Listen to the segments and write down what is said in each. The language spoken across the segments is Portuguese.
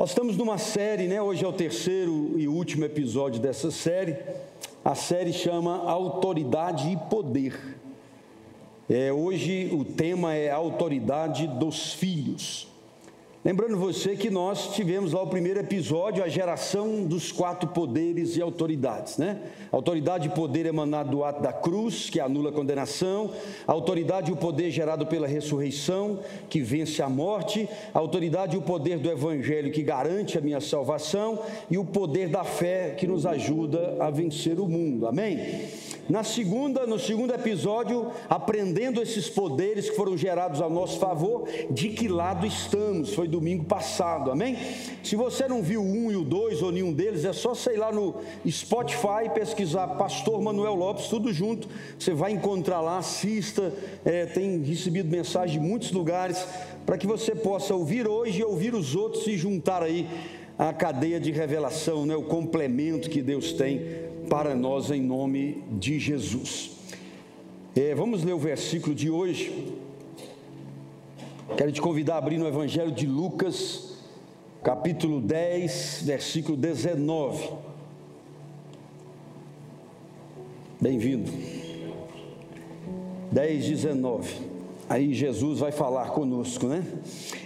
Nós estamos numa série, né? Hoje é o terceiro e último episódio dessa série. A série chama Autoridade e Poder. É, hoje o tema é Autoridade dos Filhos. Lembrando você que nós tivemos lá o primeiro episódio, a geração dos quatro poderes e autoridades, né? autoridade e poder emanado do ato da cruz, que anula a condenação, a autoridade e o poder gerado pela ressurreição, que vence a morte, a autoridade e o poder do evangelho, que garante a minha salvação, e o poder da fé, que nos ajuda a vencer o mundo. Amém? Na segunda, no segundo episódio, aprendendo esses poderes que foram gerados a nosso favor, de que lado estamos? Foi domingo passado, amém? Se você não viu um e o dois ou nenhum deles, é só sei lá no Spotify pesquisar Pastor Manuel Lopes, tudo junto. Você vai encontrar lá, assista. É, tem recebido mensagem de muitos lugares para que você possa ouvir hoje e ouvir os outros e juntar aí a cadeia de revelação, né, o complemento que Deus tem para nós em nome de Jesus. É, vamos ler o versículo de hoje. Quero te convidar a abrir no Evangelho de Lucas, capítulo 10, versículo 19. Bem-vindo. 10, 19. Aí Jesus vai falar conosco, né?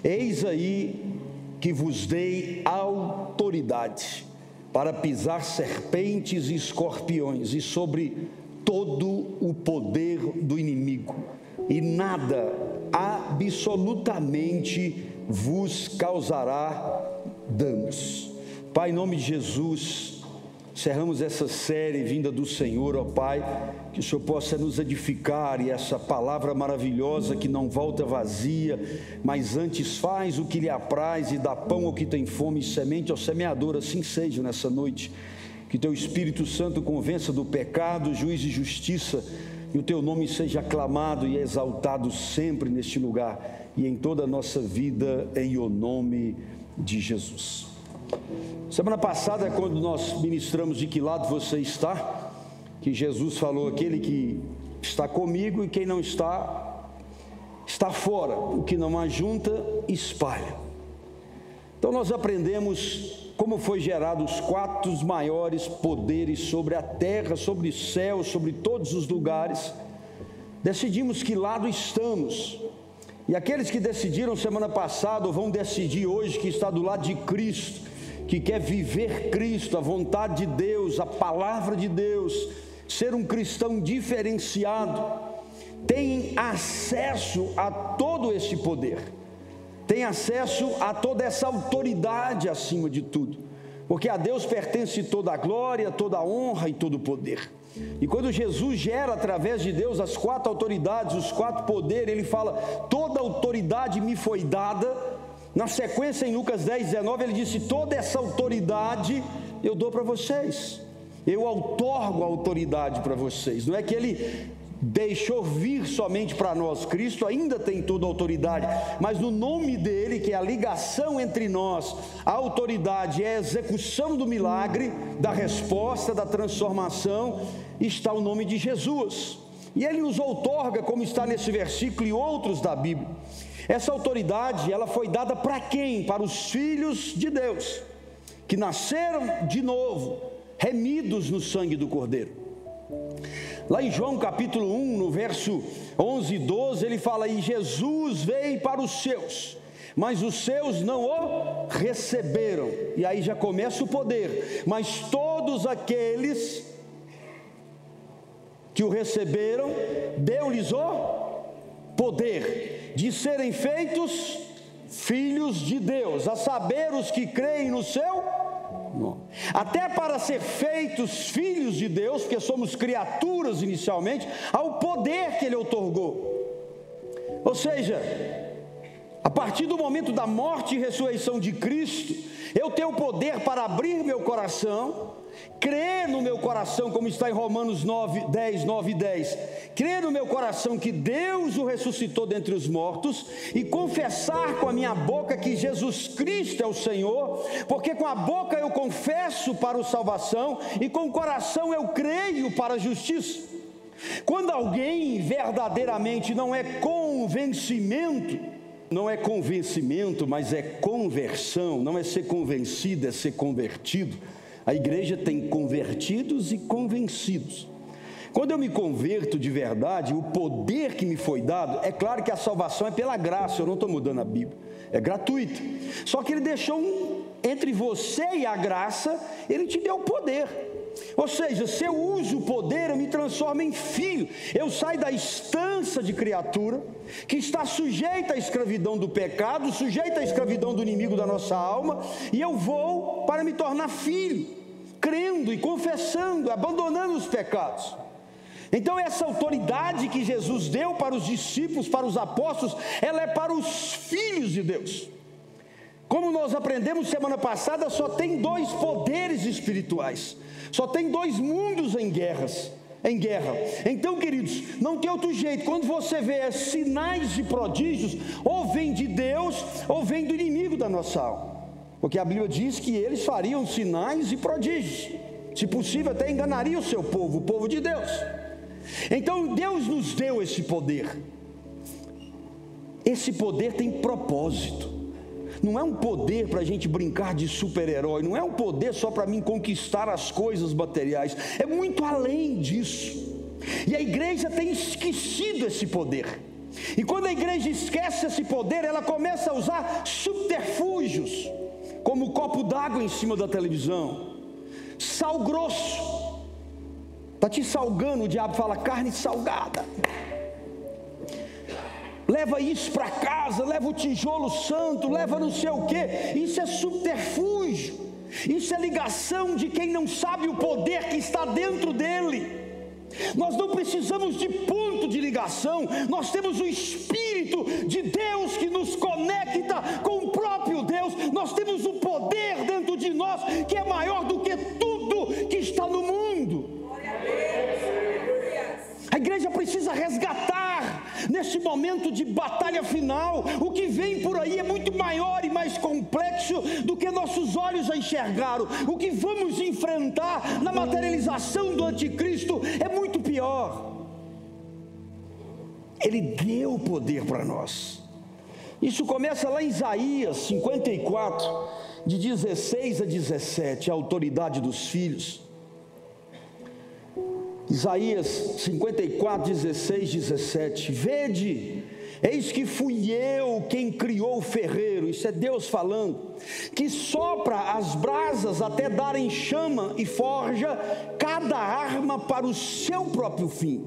Eis aí que vos dei autoridade para pisar serpentes e escorpiões e sobre todo o poder do inimigo, e nada absolutamente vos causará danos. Pai, em nome de Jesus, Cerramos essa série vinda do Senhor, ó Pai, que o Senhor possa nos edificar e essa palavra maravilhosa que não volta vazia, mas antes faz o que lhe apraz e dá pão ao que tem fome e semente ao semeador, assim seja nessa noite. Que teu Espírito Santo convença do pecado, juiz e justiça, e o teu nome seja aclamado e exaltado sempre neste lugar e em toda a nossa vida, em o nome de Jesus. Semana passada, quando nós ministramos de que lado você está, que Jesus falou: aquele que está comigo e quem não está, está fora. O que não ajunta, espalha. Então nós aprendemos como foi gerado os quatro maiores poderes sobre a terra, sobre o céu, sobre todos os lugares. Decidimos que lado estamos. E aqueles que decidiram semana passada ou vão decidir hoje que está do lado de Cristo, que quer viver Cristo, a vontade de Deus, a palavra de Deus, ser um cristão diferenciado, tem acesso a todo esse poder, tem acesso a toda essa autoridade acima de tudo, porque a Deus pertence toda a glória, toda a honra e todo o poder. E quando Jesus gera através de Deus as quatro autoridades, os quatro poderes, ele fala: toda autoridade me foi dada na sequência, em Lucas 10, 19, ele disse: Toda essa autoridade eu dou para vocês, eu outorgo a autoridade para vocês. Não é que ele deixou vir somente para nós, Cristo ainda tem toda a autoridade, mas no nome dele, que é a ligação entre nós, a autoridade é a execução do milagre, da resposta, da transformação, está o nome de Jesus. E ele nos outorga, como está nesse versículo e outros da Bíblia. Essa autoridade, ela foi dada para quem? Para os filhos de Deus, que nasceram de novo, remidos no sangue do Cordeiro. Lá em João capítulo 1, no verso 11 e 12, ele fala: E Jesus veio para os seus, mas os seus não o receberam. E aí já começa o poder. Mas todos aqueles que o receberam, deu-lhes o poder de serem feitos filhos de Deus, a saber os que creem no seu nome. Até para ser feitos filhos de Deus, porque somos criaturas inicialmente, ao poder que ele otorgou. Ou seja, a partir do momento da morte e ressurreição de Cristo, eu tenho o poder para abrir meu coração crer no meu coração, como está em Romanos 9, 10, 9 e 10, crer no meu coração que Deus o ressuscitou dentre os mortos e confessar com a minha boca que Jesus Cristo é o Senhor, porque com a boca eu confesso para o salvação e com o coração eu creio para a justiça. Quando alguém verdadeiramente não é convencimento, não é convencimento, mas é conversão, não é ser convencido, é ser convertido. A igreja tem convertidos e convencidos. Quando eu me converto de verdade, o poder que me foi dado, é claro que a salvação é pela graça, eu não estou mudando a Bíblia, é gratuito. Só que ele deixou um, entre você e a graça, ele te deu o poder. Ou seja, se eu uso o poder, eu me transformo em filho. Eu saio da instância de criatura, que está sujeita à escravidão do pecado, sujeita à escravidão do inimigo da nossa alma, e eu vou para me tornar filho, crendo e confessando, abandonando os pecados. Então, essa autoridade que Jesus deu para os discípulos, para os apóstolos, ela é para os filhos de Deus. Como nós aprendemos semana passada, só tem dois poderes espirituais, só tem dois mundos em guerras. Em guerra. Então, queridos, não tem outro jeito. Quando você vê sinais e prodígios, ou vem de Deus, ou vem do inimigo da nossa alma. Porque a Bíblia diz que eles fariam sinais e prodígios. Se possível, até enganaria o seu povo, o povo de Deus. Então Deus nos deu esse poder. Esse poder tem propósito. Não é um poder para a gente brincar de super-herói, não é um poder só para mim conquistar as coisas materiais, é muito além disso. E a igreja tem esquecido esse poder. E quando a igreja esquece esse poder, ela começa a usar subterfúgios, como o copo d'água em cima da televisão, sal grosso, Está te salgando, o diabo fala carne salgada. Leva isso para casa, leva o tijolo santo, leva não sei o que. Isso é subterfúgio. Isso é ligação de quem não sabe o poder que está dentro dele. Nós não precisamos de ponto de ligação, nós temos o Espírito de Deus que nos conecta com o próprio Deus, nós temos o poder dentro de nós que é maior do que tudo que está no mundo. A igreja precisa resgatar nesse momento de batalha final. O que vem por aí é muito maior e mais complexo do que nossos olhos já enxergaram. O que vamos enfrentar na materialização do anticristo é muito pior. Ele deu poder para nós. Isso começa lá em Isaías 54, de 16 a 17, a autoridade dos filhos. Isaías 54, 16, 17. Vede, eis que fui eu quem criou o ferreiro, isso é Deus falando, que sopra as brasas até darem chama e forja cada arma para o seu próprio fim.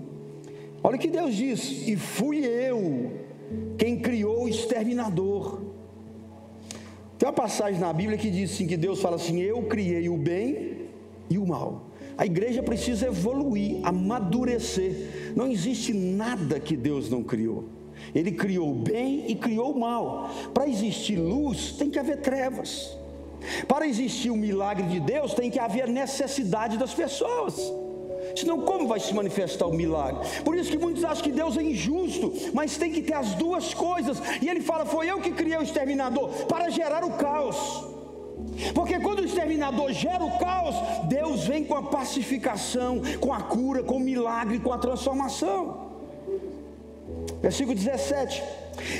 Olha o que Deus diz: e fui eu quem criou o exterminador. Tem uma passagem na Bíblia que diz assim: que Deus fala assim: eu criei o bem e o mal. A igreja precisa evoluir, amadurecer. Não existe nada que Deus não criou. Ele criou o bem e criou o mal. Para existir luz, tem que haver trevas. Para existir o milagre de Deus, tem que haver necessidade das pessoas. Senão, como vai se manifestar o milagre? Por isso que muitos acham que Deus é injusto, mas tem que ter as duas coisas. E ele fala: Foi eu que criei o exterminador para gerar o caos. Porque quando o exterminador gera o caos, Deus vem com a pacificação, com a cura, com o milagre, com a transformação. Versículo 17: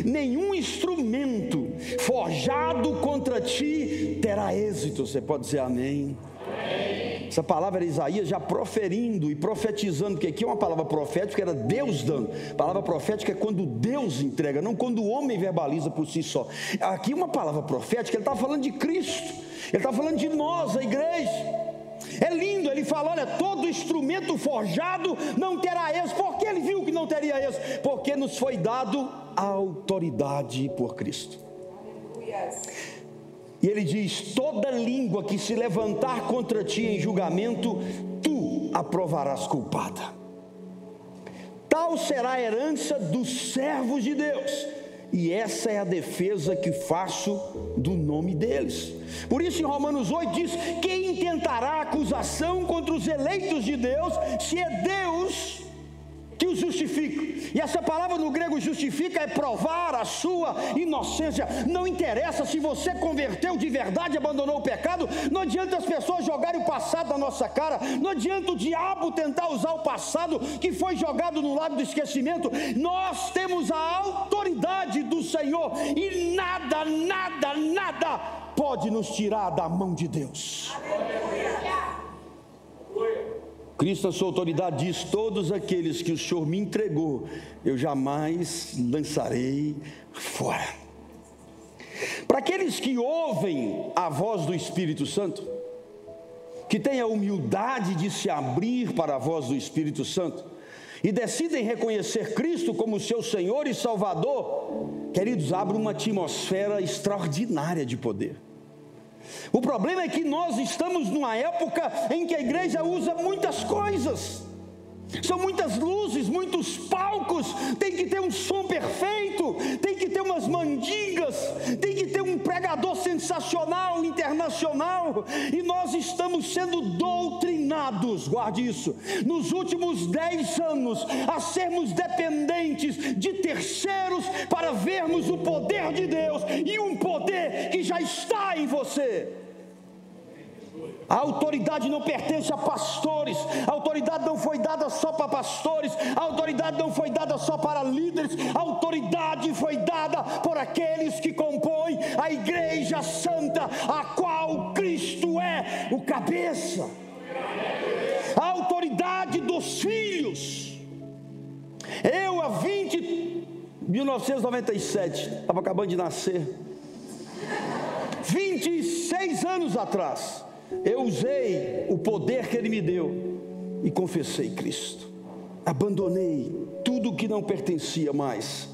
Nenhum instrumento forjado contra ti terá êxito. Você pode dizer amém? amém. Essa palavra era Isaías já proferindo e profetizando, que aqui é uma palavra profética, era Deus dando. A palavra profética é quando Deus entrega, não quando o homem verbaliza por si só. Aqui uma palavra profética, ele está falando de Cristo. Ele está falando de nós, a igreja. É lindo, ele fala: olha, todo instrumento forjado não terá êxito. Por que ele viu que não teria êxito? Porque nos foi dado a autoridade por Cristo. E ele diz: toda língua que se levantar contra ti em julgamento, tu aprovarás culpada. Tal será a herança dos servos de Deus e essa é a defesa que faço do nome deles. Por isso, em Romanos 8 diz: Quem intentará acusação contra os eleitos de Deus, se é Deus que o justifica. E essa palavra no grego justifica é provar a sua inocência. Não interessa se você converteu de verdade, abandonou o pecado, não adianta as pessoas jogarem o passado na nossa cara, não adianta o diabo tentar usar o passado que foi jogado no lago do esquecimento. Nós temos a autoridade do Senhor e nada, nada, nada pode nos tirar da mão de Deus. Aleluia. Cristo, a sua autoridade, diz: Todos aqueles que o Senhor me entregou, eu jamais lançarei fora. Para aqueles que ouvem a voz do Espírito Santo, que têm a humildade de se abrir para a voz do Espírito Santo e decidem reconhecer Cristo como seu Senhor e Salvador, queridos, abre uma atmosfera extraordinária de poder. O problema é que nós estamos numa época em que a igreja usa muitas coisas. São muitas luzes, muitos palcos, tem que ter um som perfeito, tem que ter umas mandingas, tem que ter um pregador sensacional, internacional, e nós estamos sendo doutrinados, guarde isso, nos últimos dez anos, a sermos dependentes de terceiros para vermos o poder de Deus e um poder que já está em você. A autoridade não pertence a pastores, a autoridade não foi dada só para pastores, a autoridade não foi dada só para líderes, a autoridade foi dada por aqueles que compõem a igreja santa, a qual Cristo é o cabeça. A autoridade dos filhos. Eu, há 20, 1997, estava acabando de nascer, 26 anos atrás eu usei o poder que Ele me deu e confessei Cristo. Abandonei tudo que não pertencia mais.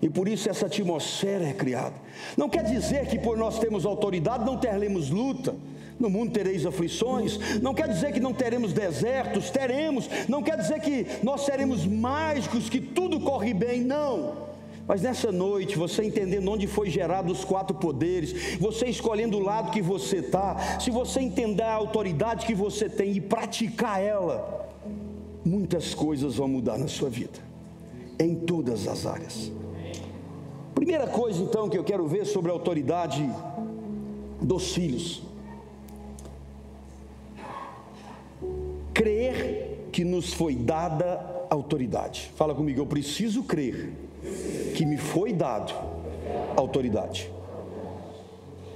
E por isso essa atmosfera é criada. Não quer dizer que por nós termos autoridade não teremos luta. No mundo tereis aflições. Não quer dizer que não teremos desertos, teremos. Não quer dizer que nós seremos mágicos, que tudo corre bem. Não. Mas nessa noite, você entendendo onde foi gerado os quatro poderes, você escolhendo o lado que você está, se você entender a autoridade que você tem e praticar ela, muitas coisas vão mudar na sua vida, em todas as áreas. Primeira coisa então que eu quero ver sobre a autoridade dos filhos. Crer que nos foi dada autoridade. Fala comigo, eu preciso crer que me foi dado autoridade.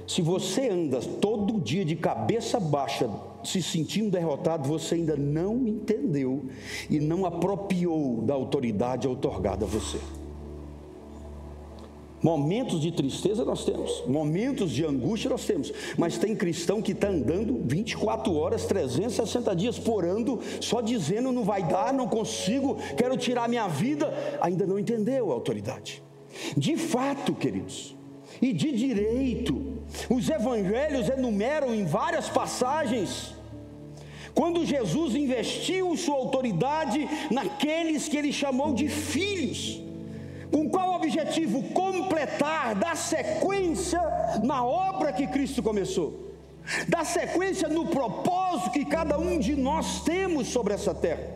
Se você anda todo dia de cabeça baixa, se sentindo derrotado, você ainda não entendeu e não apropriou da autoridade otorgada a você. Momentos de tristeza nós temos, momentos de angústia nós temos, mas tem cristão que está andando 24 horas, 360 dias por ano, só dizendo não vai dar, não consigo, quero tirar minha vida, ainda não entendeu a autoridade. De fato, queridos, e de direito, os evangelhos enumeram em várias passagens, quando Jesus investiu sua autoridade naqueles que ele chamou de filhos. Com qual objetivo? Completar, dar sequência na obra que Cristo começou, dar sequência no propósito que cada um de nós temos sobre essa terra.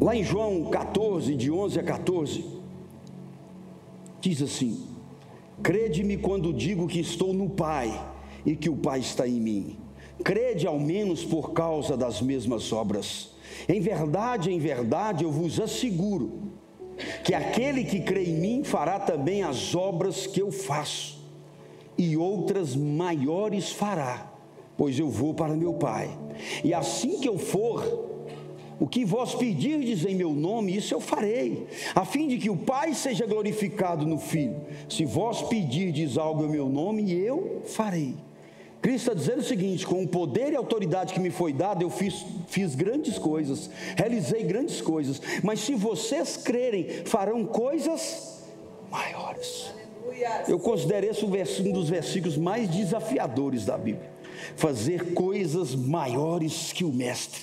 Lá em João 14, de 11 a 14, diz assim: Crede-me quando digo que estou no Pai e que o Pai está em mim. Crede ao menos por causa das mesmas obras. Em verdade, em verdade, eu vos asseguro que aquele que crê em mim fará também as obras que eu faço, e outras maiores fará, pois eu vou para meu Pai. E assim que eu for, o que vós pedirdes em meu nome, isso eu farei, a fim de que o Pai seja glorificado no Filho. Se vós pedirdes algo em meu nome, eu farei. Cristo está dizendo o seguinte: com o poder e autoridade que me foi dado, eu fiz, fiz grandes coisas, realizei grandes coisas, mas se vocês crerem, farão coisas maiores. Eu considero esse um dos versículos mais desafiadores da Bíblia. Fazer coisas maiores que o Mestre.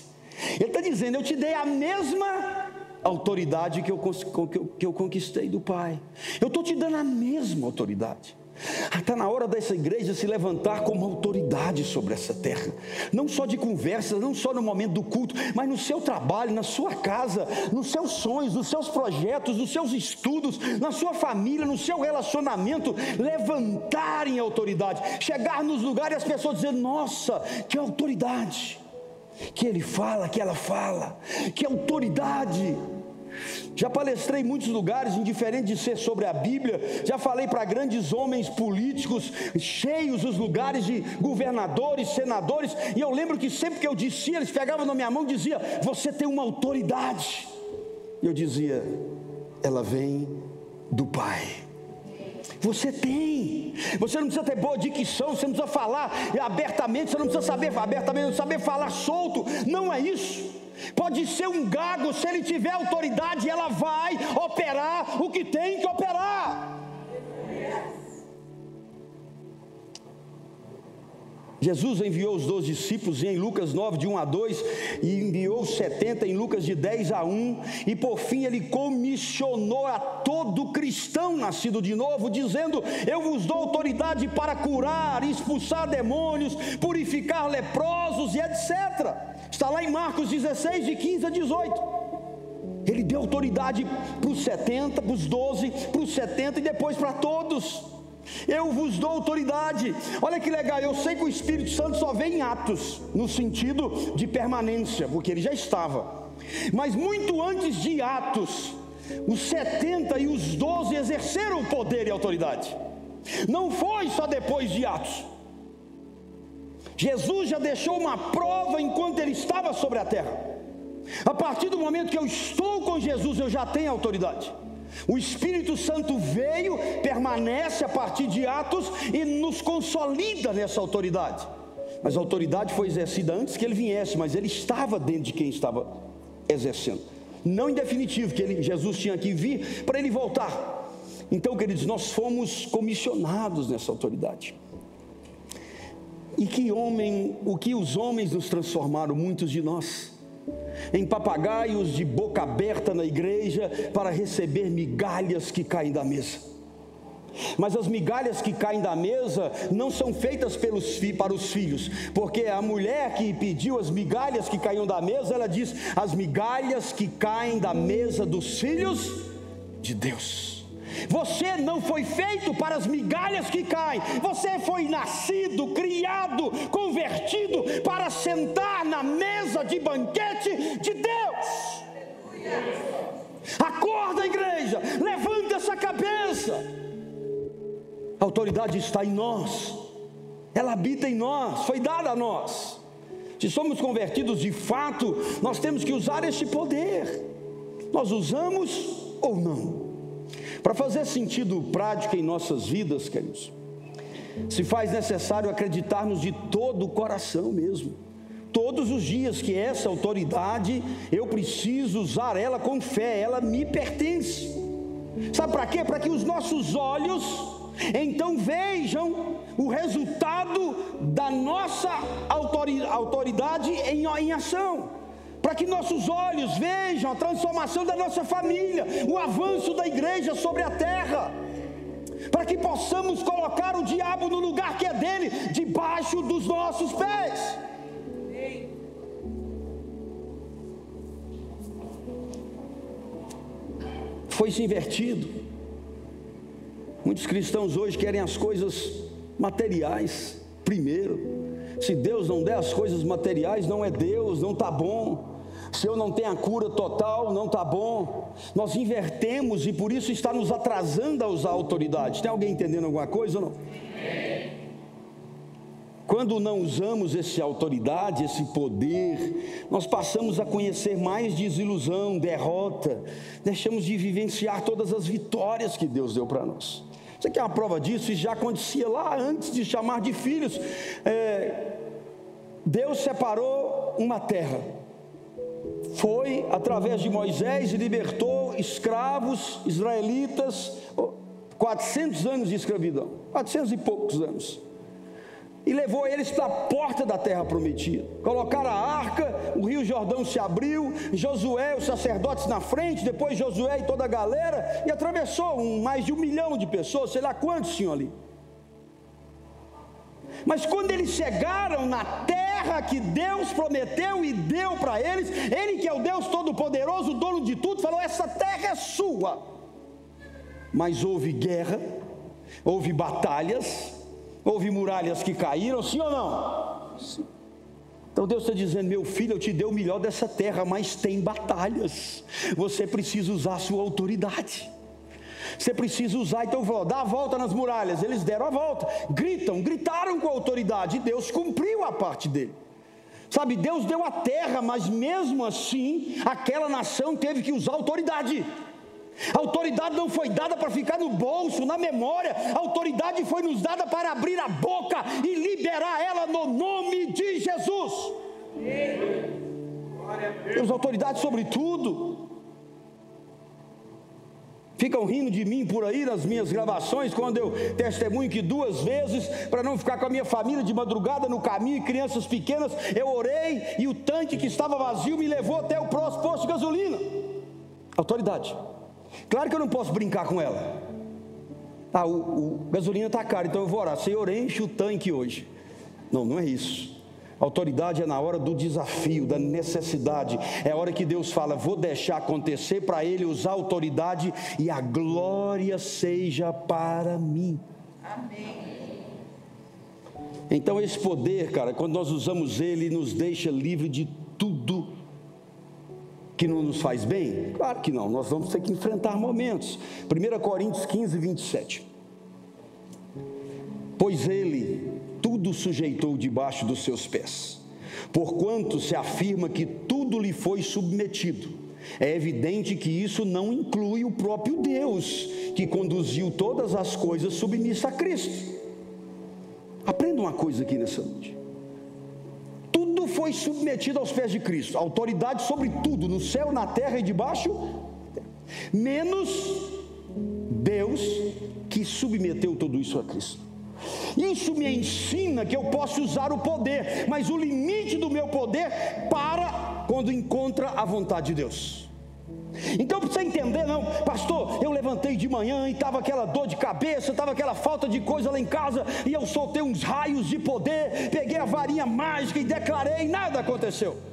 Ele está dizendo: Eu te dei a mesma autoridade que eu, que eu, que eu conquistei do Pai. Eu estou te dando a mesma autoridade. Está na hora dessa igreja se levantar como autoridade sobre essa terra, não só de conversas, não só no momento do culto, mas no seu trabalho, na sua casa, nos seus sonhos, nos seus projetos, nos seus estudos, na sua família, no seu relacionamento, levantarem autoridade, chegar nos lugares e as pessoas dizerem: Nossa, que autoridade! Que ele fala, que ela fala, que autoridade! Já palestrei em muitos lugares, indiferente de ser sobre a Bíblia. Já falei para grandes homens políticos, cheios os lugares de governadores, senadores. E eu lembro que sempre que eu dizia, eles pegavam na minha mão e diziam: Você tem uma autoridade. Eu dizia: Ela vem do Pai. Você tem. Você não precisa ter boa dicção, você não precisa falar abertamente, você não precisa saber abertamente, não saber falar solto. Não é isso. Pode ser um gago, se ele tiver autoridade, ela vai operar o que tem que operar. Jesus enviou os dois discípulos em Lucas 9, de 1 a 2, e enviou os 70 em Lucas de 10 a 1, e por fim ele comissionou a todo cristão nascido de novo, dizendo: Eu vos dou autoridade para curar, expulsar demônios, purificar leprosos e etc. Está lá em Marcos 16, de 15 a 18. Ele deu autoridade para os 70, para os 12, para os 70 e depois para todos. Eu vos dou autoridade. Olha que legal, eu sei que o Espírito Santo só vem em Atos, no sentido de permanência, porque ele já estava. Mas muito antes de Atos, os 70 e os 12 exerceram o poder e autoridade. Não foi só depois de Atos. Jesus já deixou uma prova enquanto ele estava sobre a terra. A partir do momento que eu estou com Jesus, eu já tenho autoridade. O Espírito Santo veio, permanece a partir de Atos e nos consolida nessa autoridade. Mas a autoridade foi exercida antes que ele viesse, mas ele estava dentro de quem estava exercendo. Não em definitivo, que ele, Jesus tinha que vir para ele voltar. Então, queridos, nós fomos comissionados nessa autoridade. E que homem, o que os homens nos transformaram, muitos de nós, em papagaios de boca aberta na igreja para receber migalhas que caem da mesa. Mas as migalhas que caem da mesa não são feitas pelos para os filhos, porque a mulher que pediu as migalhas que caíam da mesa, ela diz: as migalhas que caem da mesa dos filhos de Deus. Você não foi feito para as migalhas que caem. Você foi nascido, criado, convertido para sentar na mesa de banquete de Deus. Acorda, igreja, levanta essa cabeça. A autoridade está em nós, ela habita em nós, foi dada a nós. Se somos convertidos de fato, nós temos que usar esse poder. Nós usamos ou não? Para fazer sentido prático em nossas vidas, queridos, se faz necessário acreditarmos de todo o coração mesmo. Todos os dias que essa autoridade, eu preciso usar ela com fé, ela me pertence. Sabe para quê? Para que os nossos olhos então vejam o resultado da nossa autoridade em, em ação para que nossos olhos vejam a transformação da nossa família, o avanço da igreja sobre a terra, para que possamos colocar o diabo no lugar que é dele, debaixo dos nossos pés. Foi se invertido. Muitos cristãos hoje querem as coisas materiais primeiro. Se Deus não der as coisas materiais, não é Deus, não está bom. Se eu não tenho a cura total, não está bom. Nós invertemos e por isso está nos atrasando a usar a autoridade. Tem alguém entendendo alguma coisa ou não? Quando não usamos essa autoridade, esse poder, nós passamos a conhecer mais desilusão, derrota, deixamos de vivenciar todas as vitórias que Deus deu para nós. Você quer uma prova disso? Isso já acontecia lá antes de chamar de filhos. É, Deus separou uma terra foi através de Moisés e libertou escravos israelitas, 400 anos de escravidão, 400 e poucos anos. E levou eles para a porta da terra prometida. Colocaram a arca, o rio Jordão se abriu, Josué, os sacerdotes na frente, depois Josué e toda a galera, e atravessou um, mais de um milhão de pessoas, sei lá quantos tinham ali. Mas quando eles chegaram na terra que Deus prometeu e deu para eles, Ele que é o Deus Todo-Poderoso, dono de tudo, falou: essa terra é sua. Mas houve guerra, houve batalhas, houve muralhas que caíram, sim ou não? Sim. Então Deus está dizendo: meu filho, eu te dei o melhor dessa terra, mas tem batalhas. Você precisa usar a sua autoridade. Você precisa usar, então falou, dá a volta nas muralhas. Eles deram a volta, gritam, gritaram com a autoridade, e Deus cumpriu a parte dele. Sabe, Deus deu a terra, mas mesmo assim, aquela nação teve que usar autoridade. A autoridade não foi dada para ficar no bolso, na memória, a autoridade foi nos dada para abrir a boca e liberar ela no nome de Jesus. Temos autoridade sobre tudo. Ficam rindo de mim por aí nas minhas gravações, quando eu testemunho que duas vezes, para não ficar com a minha família de madrugada no caminho, crianças pequenas, eu orei e o tanque que estava vazio me levou até o próximo posto de gasolina. Autoridade. Claro que eu não posso brincar com ela. Ah, o, o gasolina está caro, então eu vou orar. Senhor, enche o tanque hoje. Não, não é isso. Autoridade é na hora do desafio, da necessidade. É a hora que Deus fala: vou deixar acontecer para Ele usar autoridade e a glória seja para mim. Amém. Então, esse poder, cara, quando nós usamos ele, nos deixa livre de tudo que não nos faz bem? Claro que não, nós vamos ter que enfrentar momentos. 1 Coríntios 15, 27. Pois ele tudo sujeitou debaixo dos seus pés. Porquanto se afirma que tudo lhe foi submetido, é evidente que isso não inclui o próprio Deus, que conduziu todas as coisas submissa a Cristo. Aprenda uma coisa aqui nessa noite. Tudo foi submetido aos pés de Cristo, autoridade sobre tudo, no céu, na terra e debaixo, menos Deus que submeteu tudo isso a Cristo. Isso me ensina que eu posso usar o poder, mas o limite do meu poder para quando encontra a vontade de Deus. Então precisa entender, não, pastor. Eu levantei de manhã e estava aquela dor de cabeça, estava aquela falta de coisa lá em casa, e eu soltei uns raios de poder, peguei a varinha mágica e declarei, e nada aconteceu.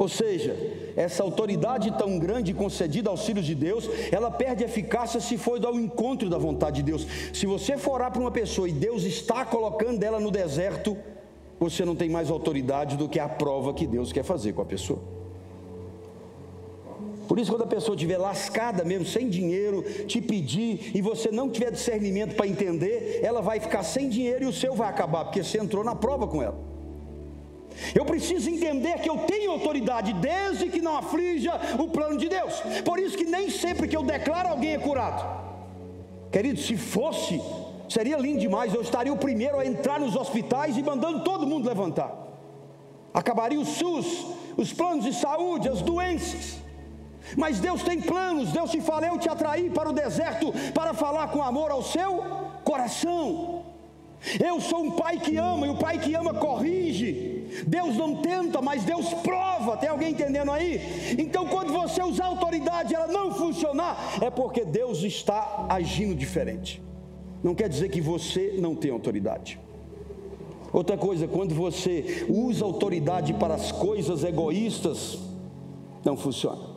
Ou seja, essa autoridade tão grande concedida aos filhos de Deus, ela perde eficácia se for ao encontro da vontade de Deus. Se você for orar para uma pessoa e Deus está colocando ela no deserto, você não tem mais autoridade do que a prova que Deus quer fazer com a pessoa. Por isso, quando a pessoa estiver lascada mesmo, sem dinheiro, te pedir, e você não tiver discernimento para entender, ela vai ficar sem dinheiro e o seu vai acabar, porque você entrou na prova com ela. Eu preciso entender que eu tenho autoridade desde que não aflija o plano de Deus. Por isso que nem sempre que eu declaro alguém é curado. Querido, se fosse, seria lindo demais. Eu estaria o primeiro a entrar nos hospitais e mandando todo mundo levantar. Acabaria o SUS, os planos de saúde, as doenças. Mas Deus tem planos. Deus te fala, eu te atraí para o deserto para falar com amor ao seu coração. Eu sou um pai que ama e o pai que ama corrige. Deus não tenta, mas Deus prova. Tem alguém entendendo aí? Então, quando você usar autoridade e ela não funcionar, é porque Deus está agindo diferente. Não quer dizer que você não tem autoridade. Outra coisa, quando você usa autoridade para as coisas egoístas, não funciona.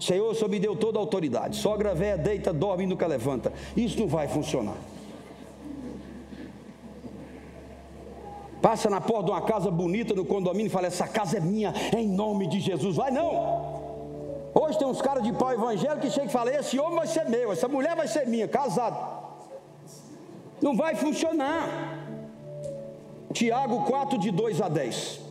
Senhor, o Senhor me deu toda a autoridade. Sogra velha deita, dorme e nunca levanta. Isso não vai funcionar. Passa na porta de uma casa bonita no condomínio e fala: Essa casa é minha, é em nome de Jesus. Vai não. Hoje tem uns caras de pau evangélico que chegam e falam: Esse homem vai ser meu, essa mulher vai ser minha, casado. Não vai funcionar. Tiago 4, de 2 a 10.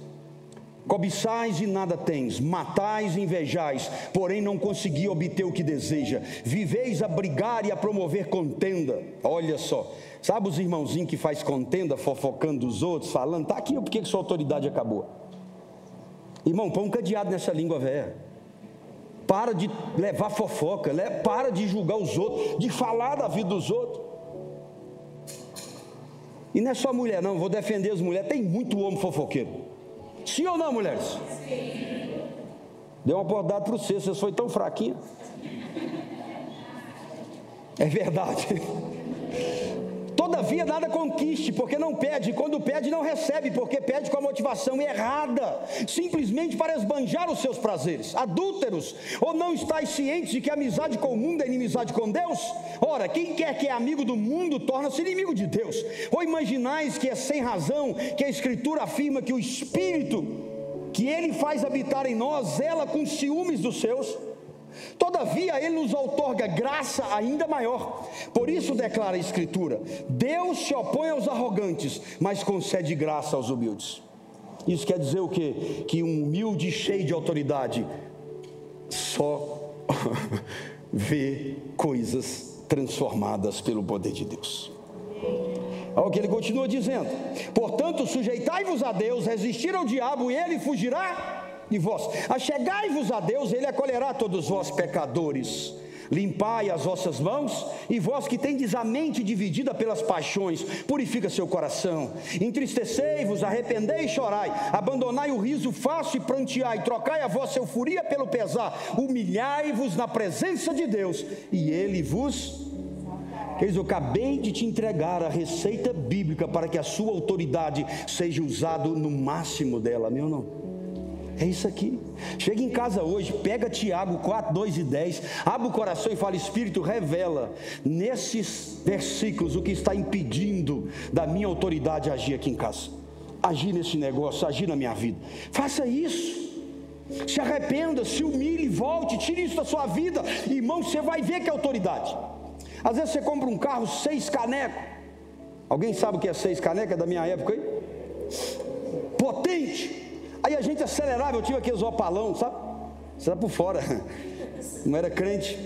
Cobiçais e nada tens, matais e invejais, porém não consegui obter o que deseja. Viveis a brigar e a promover contenda. Olha só, Sabe os irmãozinhos que faz contenda, fofocando dos outros, falando, tá aqui, por que sua autoridade acabou? Irmão, põe um cadeado nessa língua velha. Para de levar fofoca, para de julgar os outros, de falar da vida dos outros. E não é só mulher, não, vou defender as mulheres. Tem muito homem fofoqueiro. Sim ou não, mulheres? Sim. Deu uma bordada para você, você foi tão fraquinha. É verdade. Toda Todavia, nada conquiste, porque não pede. Quando pede, não recebe, porque pede com a motivação errada, simplesmente para esbanjar os seus prazeres. Adúlteros, ou não estáis cientes de que amizade com o mundo é inimizade com Deus? Ora, quem quer que é amigo do mundo torna-se inimigo de Deus. Ou imaginais que é sem razão que a Escritura afirma que o Espírito que Ele faz habitar em nós, ela com ciúmes dos seus? Todavia, Ele nos outorga graça ainda maior. Por isso declara a Escritura: Deus se opõe aos arrogantes, mas concede graça aos humildes. Isso quer dizer o quê? Que um humilde cheio de autoridade só vê coisas transformadas pelo poder de Deus. Olha o que ele continua dizendo: Portanto, sujeitai-vos a Deus, resistir ao diabo e ele fugirá de vós. Achegai-vos a Deus, Ele acolherá todos vós pecadores. Limpai as vossas mãos, e vós que tendes a mente dividida pelas paixões, purifica seu coração. Entristecei-vos, arrependei e chorai, abandonai o riso fácil e pranteai, trocai a vossa euforia pelo pesar, humilhai-vos na presença de Deus, e Ele vos Queridos, eu acabei de te entregar a receita bíblica para que a sua autoridade seja usada no máximo dela, meu não? É isso aqui. Chega em casa hoje, pega Tiago 4, 2 e 10, abre o coração e fala: Espírito, revela nesses versículos o que está impedindo da minha autoridade agir aqui em casa, agir nesse negócio, agir na minha vida. Faça isso. Se arrependa, se humilhe, volte, tire isso da sua vida, irmão. Você vai ver que é autoridade. Às vezes você compra um carro seis canecos. Alguém sabe o que é seis canecas da minha época aí? Potente Aí a gente acelerava, eu tinha aqueles opalão, sabe? Você era por fora, não era crente.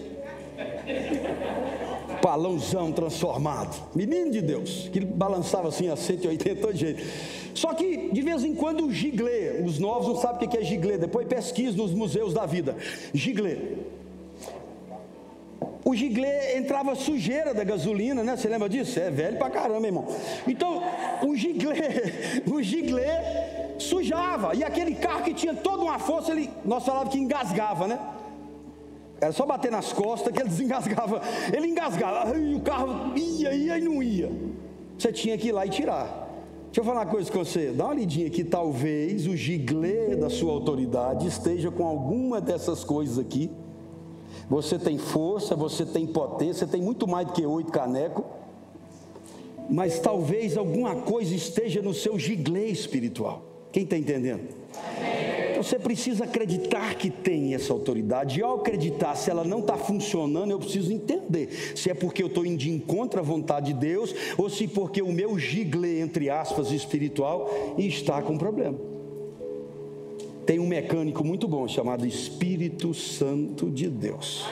Palãozão transformado, menino de Deus, que balançava assim a 180 jeito. Só que de vez em quando o giglê, os novos não sabem o que é giglê, depois pesquisa nos museus da vida. Giglê. O giglê entrava sujeira da gasolina, né? Você lembra disso? É velho pra caramba, irmão. Então, o giglê, o giglê sujava. E aquele carro que tinha toda uma força, ele, nós falávamos que engasgava, né? Era só bater nas costas que ele desengasgava. Ele engasgava, e o carro ia, ia e não ia. Você tinha que ir lá e tirar. Deixa eu falar uma coisa com você. Dá uma lidinha que talvez o giglê da sua autoridade esteja com alguma dessas coisas aqui. Você tem força, você tem potência, tem muito mais do que oito canecos. Mas talvez alguma coisa esteja no seu giglê espiritual. Quem está entendendo? Então você precisa acreditar que tem essa autoridade. E ao acreditar, se ela não está funcionando, eu preciso entender se é porque eu estou indo de encontro à vontade de Deus ou se porque o meu gigle, entre aspas, espiritual está com problema. Tem um mecânico muito bom chamado Espírito Santo de Deus.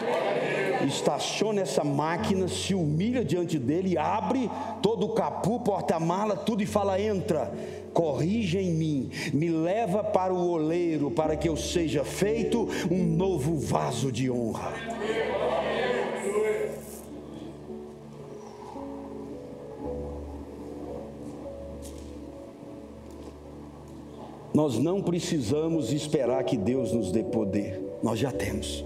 Estaciona essa máquina, se humilha diante dele, abre todo o capu, porta-mala, tudo e fala: entra corrija em mim, me leva para o oleiro, para que eu seja feito um novo vaso de honra. Nós não precisamos esperar que Deus nos dê poder, nós já temos.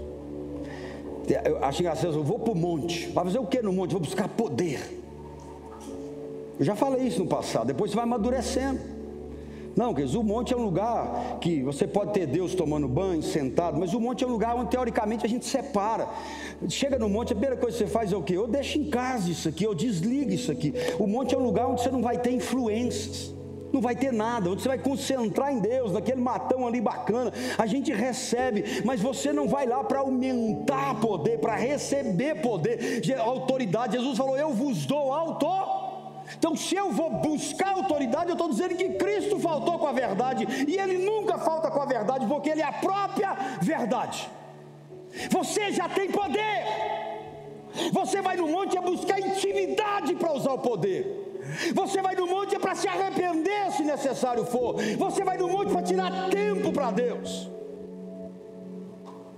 Eu acho engraçado, eu vou para o monte, vai fazer o que no monte? Vou buscar poder. Eu já falei isso no passado, depois você vai amadurecendo. Não, queridos, o monte é um lugar que você pode ter Deus tomando banho, sentado, mas o monte é um lugar onde teoricamente a gente separa. Chega no monte, a primeira coisa que você faz é o quê? Eu deixo em casa isso aqui, eu desligo isso aqui. O monte é um lugar onde você não vai ter influências. Não vai ter nada, onde você vai concentrar em Deus, naquele matão ali bacana, a gente recebe, mas você não vai lá para aumentar poder, para receber poder, autoridade. Jesus falou: Eu vos dou autoridade então, se eu vou buscar autoridade, eu estou dizendo que Cristo faltou com a verdade, e Ele nunca falta com a verdade, porque Ele é a própria verdade. Você já tem poder. Você vai no monte é buscar intimidade para usar o poder. Você vai no monte é para se arrepender se necessário for. Você vai no monte para tirar tempo para Deus.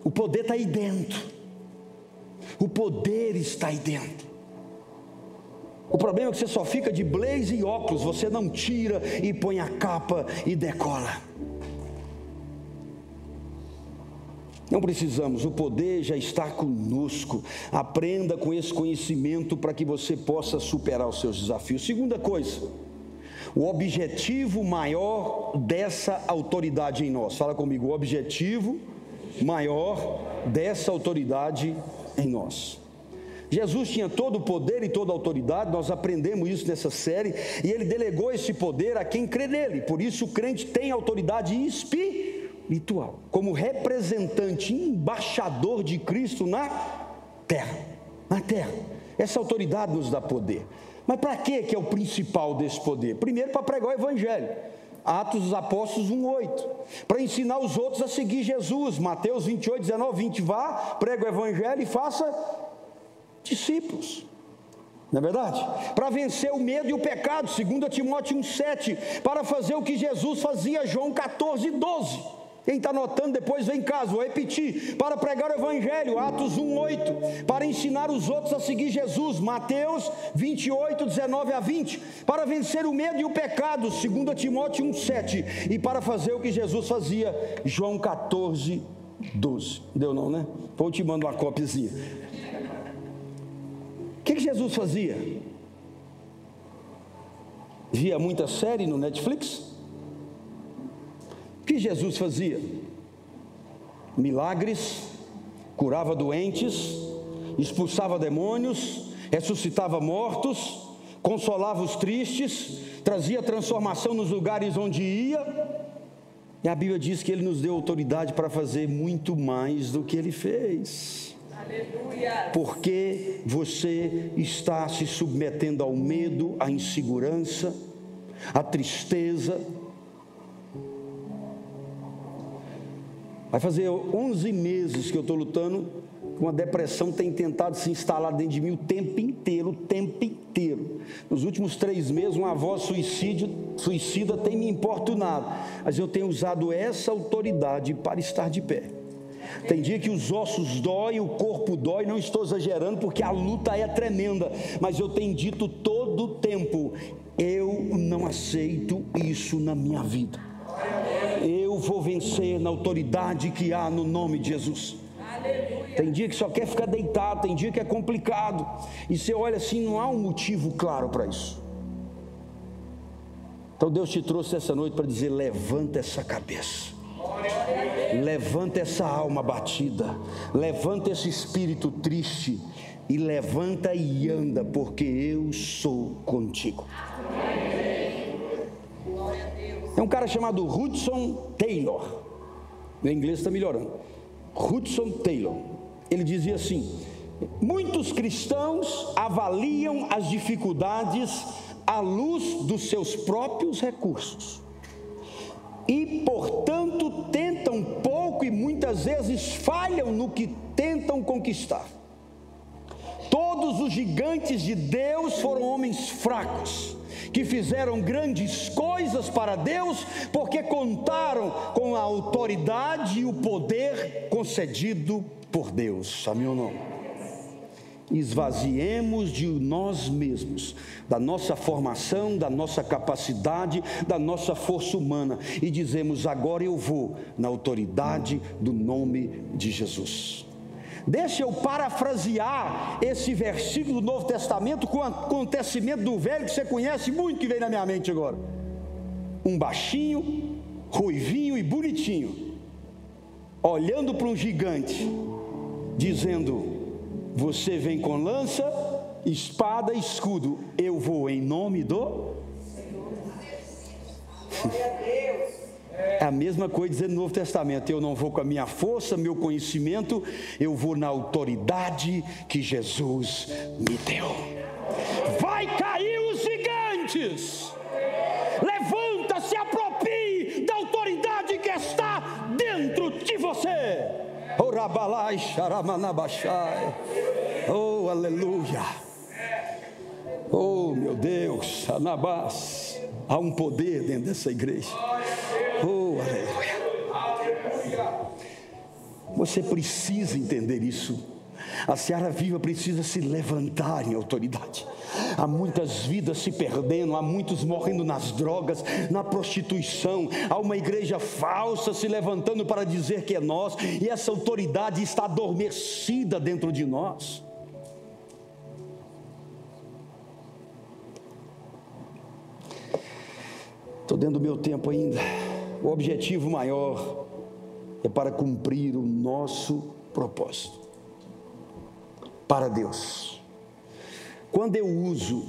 O poder está aí dentro. O poder está aí dentro. Problema é que você só fica de blaze e óculos, você não tira e põe a capa e decola. Não precisamos, o poder já está conosco. Aprenda com esse conhecimento para que você possa superar os seus desafios. Segunda coisa, o objetivo maior dessa autoridade em nós. Fala comigo, o objetivo maior dessa autoridade em nós. Jesus tinha todo o poder e toda a autoridade, nós aprendemos isso nessa série, e ele delegou esse poder a quem crê nele. Por isso o crente tem autoridade espiritual, como representante, embaixador de Cristo na terra. Na terra. Essa autoridade nos dá poder. Mas para que é o principal desse poder? Primeiro, para pregar o Evangelho. Atos dos Apóstolos 1,8. Para ensinar os outros a seguir Jesus. Mateus 28, 19, 20. Vá, prega o Evangelho e faça discípulos. Não é verdade? Para vencer o medo e o pecado, 2 Timóteo 1,7. Para fazer o que Jesus fazia, João 14, 12. Quem está anotando depois vem em casa, vou repetir. Para pregar o Evangelho, Atos 1,8. Para ensinar os outros a seguir Jesus, Mateus 28, 19 a 20. Para vencer o medo e o pecado, 2 Timóteo 1,7. E para fazer o que Jesus fazia, João 14, 12. Deu não, né? Vou te mandar uma cópiazinha. O que, que Jesus fazia? Via muita série no Netflix? O que Jesus fazia? Milagres, curava doentes, expulsava demônios, ressuscitava mortos, consolava os tristes, trazia transformação nos lugares onde ia. E a Bíblia diz que ele nos deu autoridade para fazer muito mais do que ele fez. Porque você está se submetendo ao medo, à insegurança, à tristeza. Vai fazer 11 meses que eu estou lutando com uma depressão tem tentado se instalar dentro de mim o tempo inteiro, o tempo inteiro. Nos últimos três meses, uma voz suicídio, suicida tem me importunado, mas eu tenho usado essa autoridade para estar de pé. Tem dia que os ossos doem, o corpo dói, não estou exagerando porque a luta é tremenda, mas eu tenho dito todo o tempo: eu não aceito isso na minha vida. Eu vou vencer na autoridade que há no nome de Jesus. Tem dia que só quer ficar deitado, tem dia que é complicado. E você olha assim, não há um motivo claro para isso. Então Deus te trouxe essa noite para dizer: levanta essa cabeça. Levanta essa alma batida, levanta esse espírito triste e levanta e anda, porque eu sou contigo. É um cara chamado Hudson Taylor. Meu inglês está melhorando. Hudson Taylor. Ele dizia assim: muitos cristãos avaliam as dificuldades à luz dos seus próprios recursos e, portanto, tentam pouco e muitas vezes falham no que tentam conquistar. Todos os gigantes de Deus foram homens fracos, que fizeram grandes coisas para Deus, porque contaram com a autoridade e o poder concedido por Deus. Amém ou não? Esvaziemos de nós mesmos, da nossa formação, da nossa capacidade, da nossa força humana e dizemos: agora eu vou na autoridade do nome de Jesus. Deixa eu parafrasear esse versículo do Novo Testamento com o acontecimento do velho que você conhece muito, que vem na minha mente agora. Um baixinho, ruivinho e bonitinho, olhando para um gigante, dizendo: você vem com lança, espada escudo. Eu vou em nome do É a mesma coisa dizendo no Novo Testamento: eu não vou com a minha força, meu conhecimento, eu vou na autoridade que Jesus me deu. Vai cair os gigantes, levanta, se aproprie da autoridade que está dentro de você. Oh, aleluia. Oh, meu Deus, Anabás. Há um poder dentro dessa igreja. Oh, aleluia. Você precisa entender isso. A Seara Viva precisa se levantar em autoridade. Há muitas vidas se perdendo, há muitos morrendo nas drogas, na prostituição. Há uma igreja falsa se levantando para dizer que é nós, e essa autoridade está adormecida dentro de nós. Estou dentro do meu tempo ainda. O objetivo maior é para cumprir o nosso propósito para Deus. Quando eu uso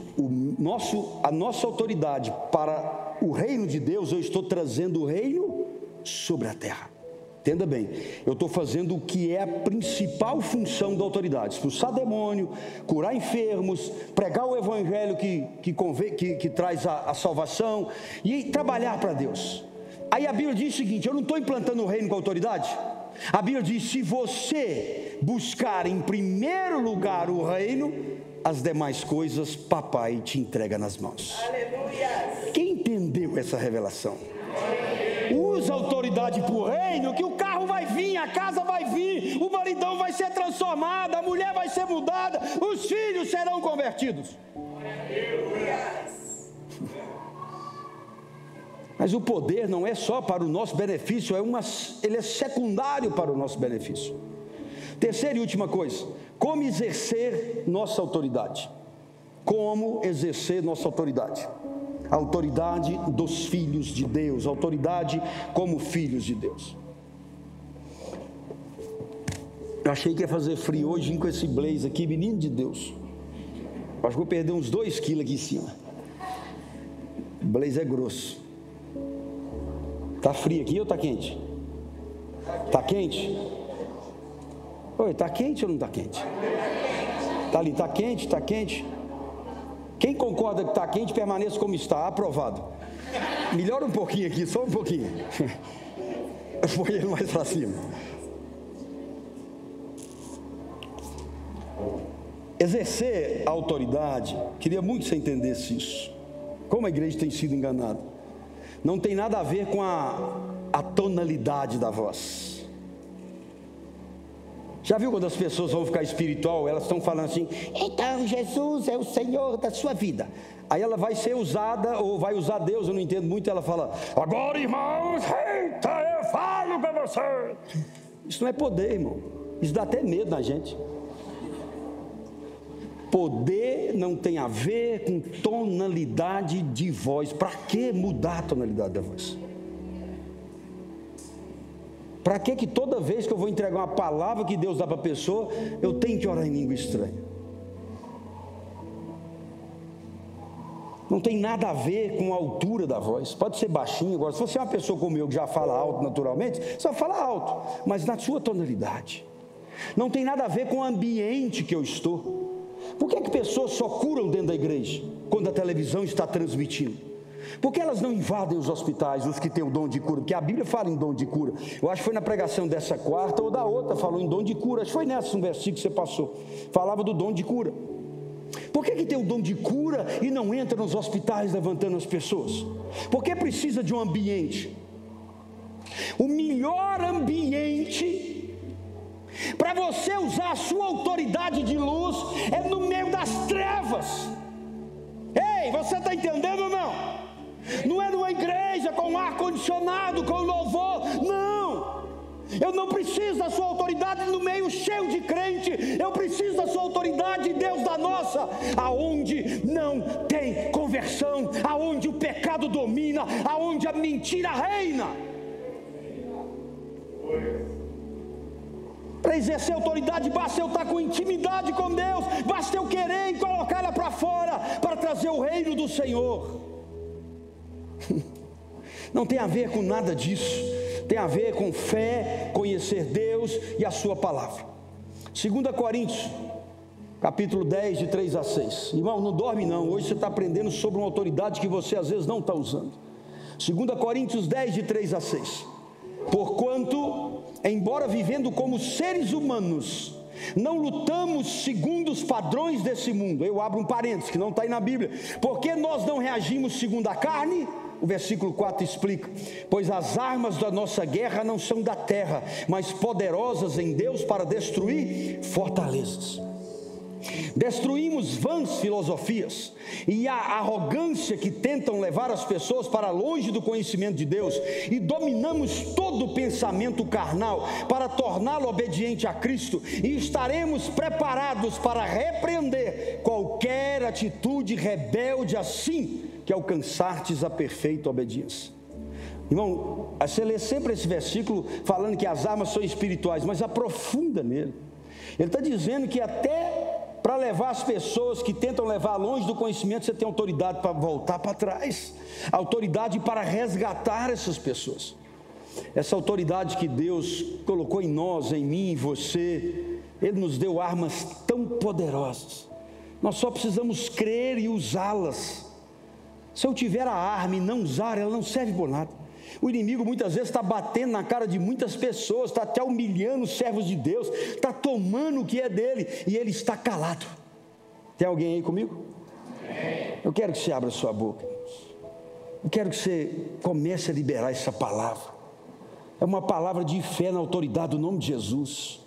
nosso, a nossa autoridade para o reino de Deus, eu estou trazendo o reino sobre a terra. Entenda bem, eu estou fazendo o que é a principal função da autoridade: expulsar demônio, curar enfermos, pregar o evangelho que, que, que, que traz a, a salvação e trabalhar para Deus. Aí a Bíblia diz o seguinte: eu não estou implantando o reino com autoridade. A Bíblia diz: se você buscar em primeiro lugar o reino, as demais coisas papai te entrega nas mãos. Aleluia. Quem entendeu essa revelação? Usa autoridade para o reino, que o carro vai vir, a casa vai vir, o maridão vai ser transformado, a mulher vai ser mudada, os filhos serão convertidos. Mas o poder não é só para o nosso benefício, é uma, ele é secundário para o nosso benefício. Terceira e última coisa: como exercer nossa autoridade? Como exercer nossa autoridade? a autoridade dos filhos de Deus, autoridade como filhos de Deus. Eu achei que ia fazer frio hoje com esse blaze aqui, menino de Deus. Acho que vou perder uns dois quilos aqui em cima. O blaze é grosso. Tá frio aqui ou tá quente? Tá quente? Oi, tá quente ou não tá quente? Tá ali, tá quente, tá quente. Quem concorda que está quente, permaneça como está. Aprovado. Melhora um pouquinho aqui, só um pouquinho. Põe ele mais para cima. Exercer a autoridade, queria muito que você entendesse isso. Como a igreja tem sido enganada. Não tem nada a ver com a, a tonalidade da voz. Já viu quando as pessoas vão ficar espiritual, elas estão falando assim: então Jesus é o Senhor da sua vida. Aí ela vai ser usada, ou vai usar Deus, eu não entendo muito. Ela fala: agora irmãos, eita, eu falo para você. Isso não é poder, irmão. Isso dá até medo na gente. Poder não tem a ver com tonalidade de voz. Para que mudar a tonalidade da voz? Para que que toda vez que eu vou entregar uma palavra que Deus dá para a pessoa, eu tenho que orar em língua estranha? Não tem nada a ver com a altura da voz. Pode ser baixinho. Agora, se você é uma pessoa como eu que já fala alto naturalmente, só fala alto, mas na sua tonalidade. Não tem nada a ver com o ambiente que eu estou. Por que, é que pessoas só curam dentro da igreja quando a televisão está transmitindo? Por que elas não invadem os hospitais, os que têm o dom de cura? Porque a Bíblia fala em dom de cura. Eu acho que foi na pregação dessa quarta ou da outra, falou em dom de cura. Acho que foi nessa um versículo que você passou. Falava do dom de cura. Por que, que tem o dom de cura e não entra nos hospitais levantando as pessoas? Porque precisa de um ambiente. O melhor ambiente para você usar a sua autoridade de luz é no meio das trevas. Ei, você está entendendo ou não? Não é numa igreja com ar-condicionado, com louvor. Não. Eu não preciso da sua autoridade no meio cheio de crente. Eu preciso da sua autoridade, Deus da nossa, aonde não tem conversão, aonde o pecado domina, aonde a mentira reina. Para exercer autoridade, basta eu estar com intimidade com Deus, basta eu querer e colocá-la para fora para trazer o reino do Senhor. Não tem a ver com nada disso. Tem a ver com fé, conhecer Deus e a Sua palavra. 2 Coríntios, capítulo 10, de 3 a 6. Irmão, não dorme não. Hoje você está aprendendo sobre uma autoridade que você às vezes não está usando. 2 Coríntios 10, de 3 a 6. Porquanto, embora vivendo como seres humanos, não lutamos segundo os padrões desse mundo. Eu abro um parênteses que não está aí na Bíblia. Porque nós não reagimos segundo a carne, o versículo 4 explica: Pois as armas da nossa guerra não são da terra, mas poderosas em Deus para destruir fortalezas. Destruímos vãs filosofias e a arrogância que tentam levar as pessoas para longe do conhecimento de Deus, e dominamos todo o pensamento carnal para torná-lo obediente a Cristo, e estaremos preparados para repreender qualquer atitude rebelde assim que alcançartes a perfeita obediência. Irmão, você lê sempre esse versículo falando que as armas são espirituais, mas aprofunda nele. Ele está dizendo que até para levar as pessoas que tentam levar longe do conhecimento, você tem autoridade para voltar para trás, autoridade para resgatar essas pessoas. Essa autoridade que Deus colocou em nós, em mim, em você, Ele nos deu armas tão poderosas. Nós só precisamos crer e usá-las. Se eu tiver a arma e não usar, ela não serve por nada. O inimigo muitas vezes está batendo na cara de muitas pessoas, está até humilhando os servos de Deus, está tomando o que é dele e ele está calado. Tem alguém aí comigo? Eu quero que você abra sua boca. Eu quero que você comece a liberar essa palavra. É uma palavra de fé na autoridade do nome de Jesus.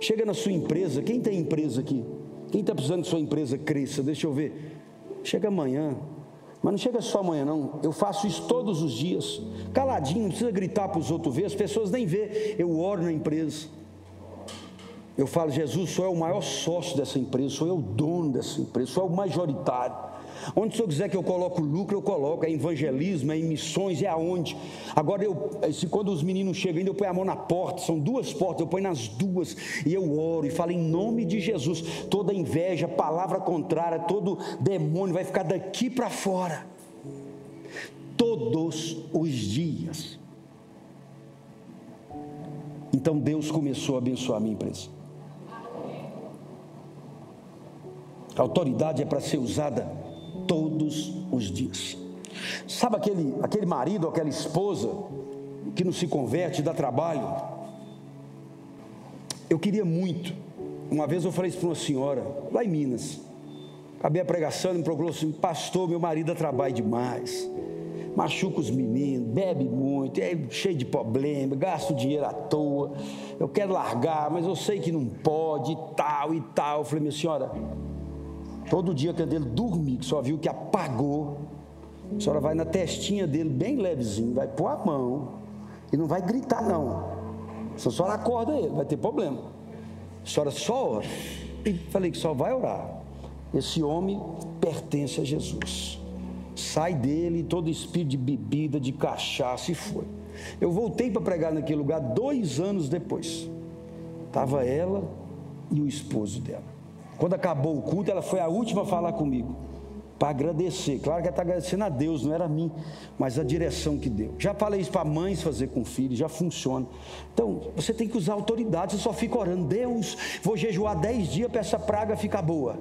Chega na sua empresa. Quem tem empresa aqui? Quem está precisando que sua empresa cresça? Deixa eu ver. Chega amanhã. Mas não chega só amanhã, não. Eu faço isso todos os dias. Caladinho, não precisa gritar para os outros ver, as pessoas nem vê. Eu oro na empresa. Eu falo, Jesus, sou eu o maior sócio dessa empresa, sou eu o dono dessa empresa, sou eu o majoritário. Onde o senhor quiser que eu coloque lucro, eu coloco. É evangelismo, é em missões, é aonde. Agora, eu, se quando os meninos chegam eu ponho a mão na porta. São duas portas, eu ponho nas duas. E eu oro e falo em nome de Jesus. Toda inveja, palavra contrária, todo demônio vai ficar daqui para fora. Todos os dias. Então Deus começou a abençoar a minha empresa. A autoridade é para ser usada todos os dias. Sabe aquele, aquele marido, aquela esposa que não se converte, dá trabalho? Eu queria muito. Uma vez eu falei isso para uma senhora, lá em Minas. Acabei a pregação e me procurou assim: Pastor, meu marido dá trabalho demais. Machuca os meninos, bebe muito, é cheio de problema, gasta o dinheiro à toa. Eu quero largar, mas eu sei que não pode, e tal e tal. Eu falei, minha senhora, Todo dia que ele dormir, que só viu que apagou, a senhora vai na testinha dele, bem levezinho, vai pôr a mão e não vai gritar, não. Se a senhora acorda ele, vai ter problema. A senhora só ora. E falei que só vai orar. Esse homem pertence a Jesus. Sai dele todo espírito de bebida, de cachaça e foi. Eu voltei para pregar naquele lugar dois anos depois. Estava ela e o esposo dela. Quando acabou o culto, ela foi a última a falar comigo. Para agradecer. Claro que ela está agradecendo a Deus, não era a mim, mas a direção que deu. Já falei isso para mães fazer com filhos, já funciona. Então, você tem que usar autoridade, você só fica orando. Deus, vou jejuar dez dias para essa praga ficar boa.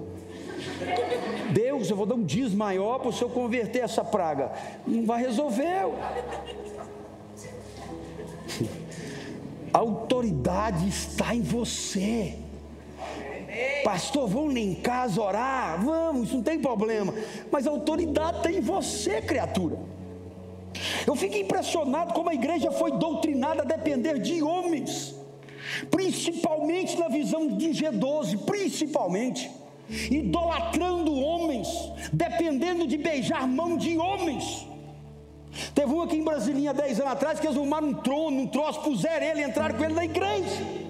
Deus, eu vou dar um dias maior para o senhor converter essa praga. Não vai resolver. A autoridade está em você. Pastor, vamos em casa orar? Vamos, não tem problema. Mas a autoridade está em você, criatura. Eu fico impressionado como a igreja foi doutrinada a depender de homens, principalmente na visão de G12, principalmente, idolatrando homens, dependendo de beijar mão de homens. Teve um aqui em Brasilinha, 10 anos atrás, que eles arrumaram um trono, um troço, puseram ele entraram com ele na igreja.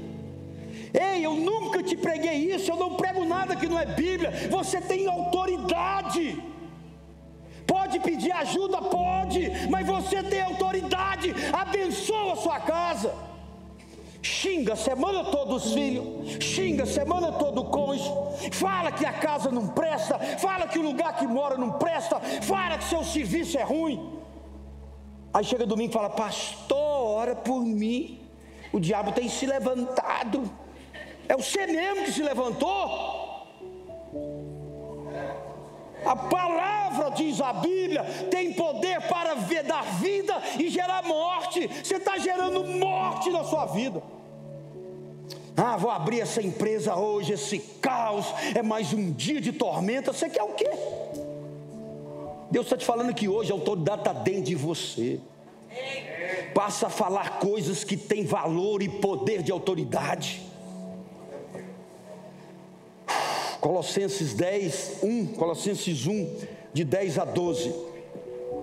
Ei, eu nunca te preguei isso, eu não prego nada que não é Bíblia. Você tem autoridade. Pode pedir ajuda? Pode, mas você tem autoridade. Abençoa a sua casa. Xinga semana toda os filhos, xinga semana toda o cônjuge, fala que a casa não presta, fala que o lugar que mora não presta, fala que seu serviço é ruim. Aí chega domingo e fala: Pastor, ora por mim. O diabo tem se levantado. É você mesmo que se levantou. A palavra, diz a Bíblia, tem poder para dar vida e gerar morte. Você está gerando morte na sua vida. Ah, vou abrir essa empresa hoje, esse caos, é mais um dia de tormenta. Você quer o quê? Deus está te falando que hoje a autoridade está dentro de você. Passa a falar coisas que têm valor e poder de autoridade. Colossenses 10, 1, Colossenses 1, de 10 a 12.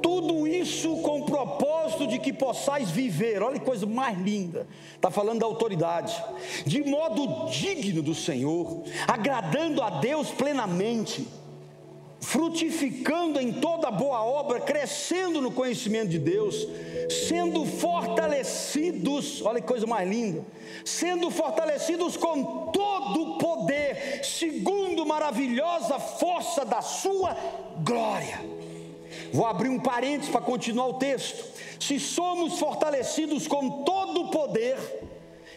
Tudo isso com o propósito de que possais viver, olha que coisa mais linda, está falando da autoridade, de modo digno do Senhor, agradando a Deus plenamente frutificando em toda boa obra, crescendo no conhecimento de Deus, sendo fortalecidos, olha que coisa mais linda, sendo fortalecidos com todo o poder, maravilhosa força da sua glória. Vou abrir um parênteses para continuar o texto. Se somos fortalecidos com todo o poder,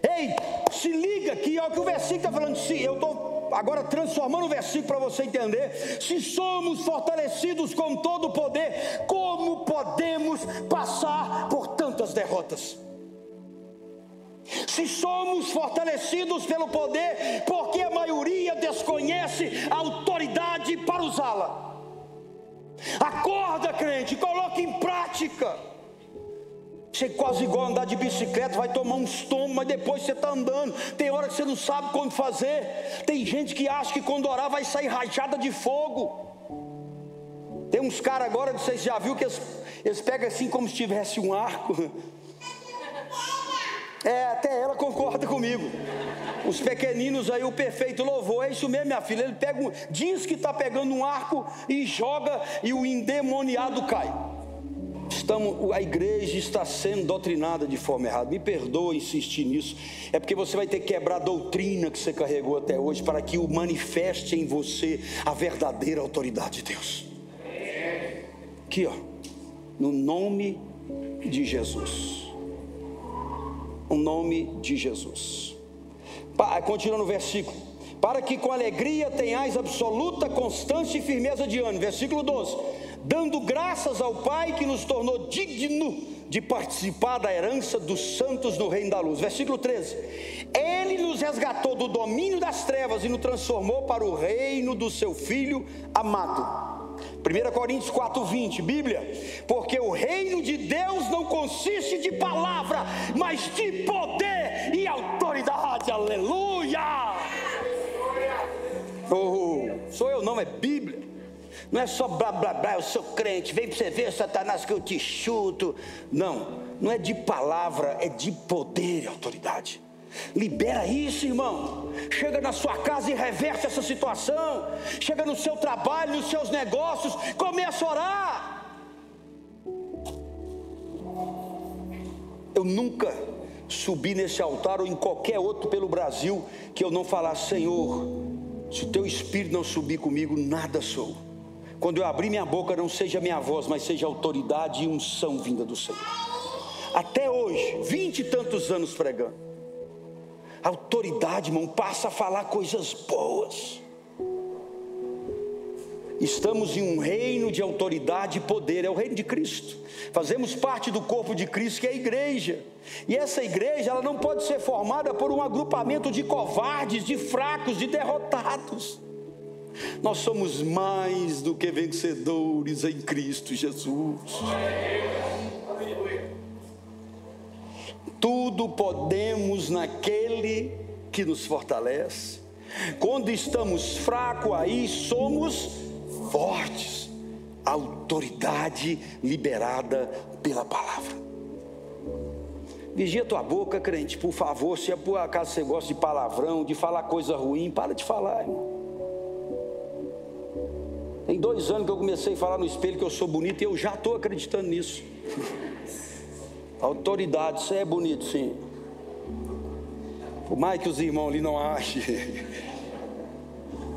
ei, se liga aqui, olha o que o versículo está falando, se eu estou agora transformando o versículo para você entender, se somos fortalecidos com todo o poder, como podemos passar por tantas derrotas? Se somos fortalecidos pelo poder, porque a maioria desconhece a autoridade para usá-la. Acorda, crente, coloque em prática. Você quase igual andar de bicicleta, vai tomar uns tomos, mas depois você está andando. Tem hora que você não sabe quando fazer. Tem gente que acha que quando orar vai sair rajada de fogo. Tem uns caras agora, vocês já viu que eles, eles pegam assim como se tivesse um arco. É, até ela concorda comigo. Os pequeninos aí, o perfeito louvor, é isso mesmo, minha filha. Ele pega, um, diz que está pegando um arco e joga e o endemoniado cai. Estamos, a igreja está sendo doutrinada de forma errada. Me perdoa insistir nisso. É porque você vai ter que quebrar a doutrina que você carregou até hoje para que o manifeste em você a verdadeira autoridade de Deus. Aqui, ó. No nome de Jesus. O nome de Jesus. Continua no versículo. Para que com alegria tenhais absoluta constância e firmeza de ânimo. Versículo 12 dando graças ao Pai que nos tornou digno de participar da herança dos santos no reino da luz. Versículo 13. Ele nos resgatou do domínio das trevas e nos transformou para o reino do seu filho amado. 1 Coríntios 4:20, Bíblia, porque o reino de Deus não consiste de palavra, mas de poder e autoridade. Aleluia! Oh, sou eu não, é Bíblia. Não é só blá blá blá, eu sou crente, vem para você ver, Satanás, que eu te chuto. Não, não é de palavra, é de poder e autoridade. Libera isso, irmão. Chega na sua casa e reverte essa situação. Chega no seu trabalho, nos seus negócios, começa a orar. Eu nunca subi nesse altar ou em qualquer outro pelo Brasil que eu não falasse, Senhor, se o teu espírito não subir comigo, nada sou. Quando eu abrir minha boca, não seja minha voz, mas seja autoridade e unção vinda do Senhor. Até hoje, vinte e tantos anos pregando. Autoridade, irmão, passa a falar coisas boas. Estamos em um reino de autoridade e poder, é o reino de Cristo. Fazemos parte do corpo de Cristo, que é a igreja. E essa igreja, ela não pode ser formada por um agrupamento de covardes, de fracos, de derrotados. Nós somos mais do que vencedores em Cristo Jesus. Tudo podemos naquele que nos fortalece. Quando estamos fracos, aí somos fortes. Autoridade liberada pela palavra. Vigia tua boca, crente, por favor. Se é por acaso você gosta de palavrão, de falar coisa ruim, para de falar, irmão. Tem dois anos que eu comecei a falar no espelho que eu sou bonito e eu já estou acreditando nisso. Autoridade, você é bonito, sim. Por mais que os irmãos ali não achem.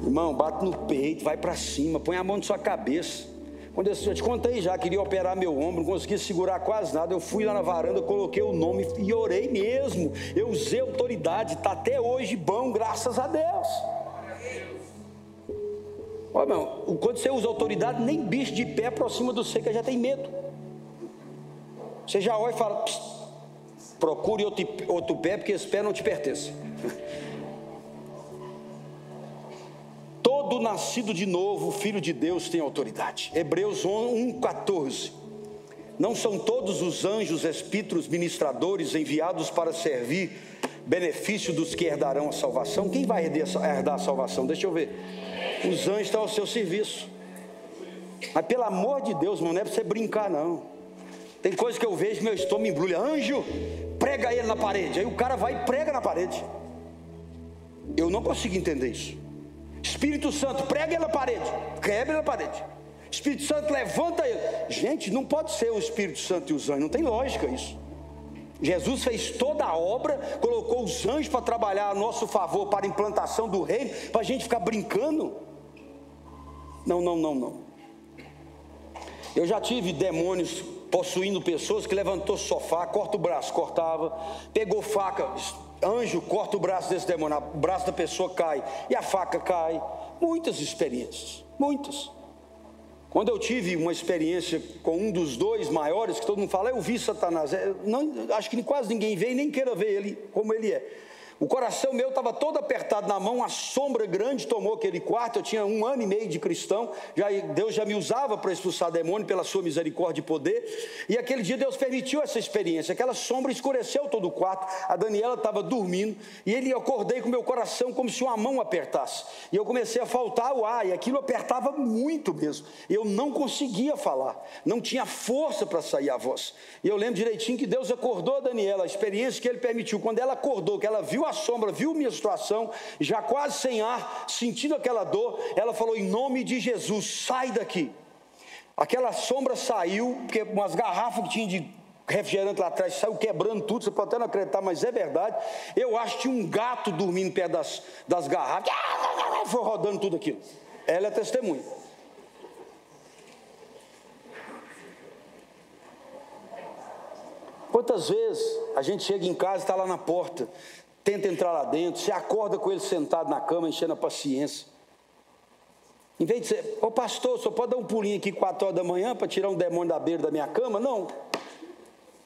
Irmão, bate no peito, vai para cima, põe a mão na sua cabeça. Quando eu, eu te contei já, queria operar meu ombro, não consegui segurar quase nada. Eu fui lá na varanda, coloquei o nome e orei mesmo. Eu usei autoridade, está até hoje bom, graças a Deus. Olha, meu, quando você usa autoridade, nem bicho de pé aproxima do você, que já tem medo. Você já olha e fala: procure outro, outro pé, porque esse pé não te pertence. todo nascido de novo, filho de Deus, tem autoridade. Hebreus 1,14. Não são todos os anjos espíritos ministradores enviados para servir benefício dos que herdarão a salvação? Quem vai herdar a salvação? Deixa eu ver. Os anjos estão ao seu serviço. Mas pelo amor de Deus, não é para você brincar, não. Tem coisa que eu vejo, meu estômago embrulha. Anjo, prega ele na parede. Aí o cara vai e prega na parede. Eu não consigo entender isso. Espírito Santo, prega ele na parede. Quebra ele na parede. Espírito Santo, levanta ele. Gente, não pode ser o Espírito Santo e os anjos. Não tem lógica isso. Jesus fez toda a obra, colocou os anjos para trabalhar a nosso favor para a implantação do reino, para a gente ficar brincando. Não, não, não, não. Eu já tive demônios possuindo pessoas que levantou sofá, corta o braço, cortava, pegou faca, anjo corta o braço desse demônio, o braço da pessoa cai e a faca cai. Muitas experiências, muitas. Quando eu tive uma experiência com um dos dois maiores, que todo mundo fala, eu vi Satanás. É, não, acho que quase ninguém vê e nem queira ver ele como ele é. O coração meu estava todo apertado na mão, uma sombra grande tomou aquele quarto. Eu tinha um ano e meio de cristão, já, Deus já me usava para expulsar demônio pela sua misericórdia e poder. E aquele dia Deus permitiu essa experiência. Aquela sombra escureceu todo o quarto. A Daniela estava dormindo e ele acordei com meu coração como se uma mão apertasse. E eu comecei a faltar o ar e aquilo apertava muito mesmo. Eu não conseguia falar, não tinha força para sair a voz. E eu lembro direitinho que Deus acordou a Daniela, a experiência que Ele permitiu. Quando ela acordou, que ela viu a sombra, viu minha situação, já quase sem ar, sentindo aquela dor, ela falou: em nome de Jesus, sai daqui. Aquela sombra saiu, porque umas garrafas que tinha de refrigerante lá atrás saiu quebrando tudo, você pode até não acreditar, mas é verdade. Eu acho que tinha um gato dormindo perto das, das garrafas, foi rodando tudo aquilo. Ela é testemunha. Quantas vezes a gente chega em casa e está lá na porta, tenta entrar lá dentro, você acorda com ele sentado na cama, enchendo a paciência. Em vez de ser, ô pastor, só pode dar um pulinho aqui quatro horas da manhã para tirar um demônio da beira da minha cama? Não.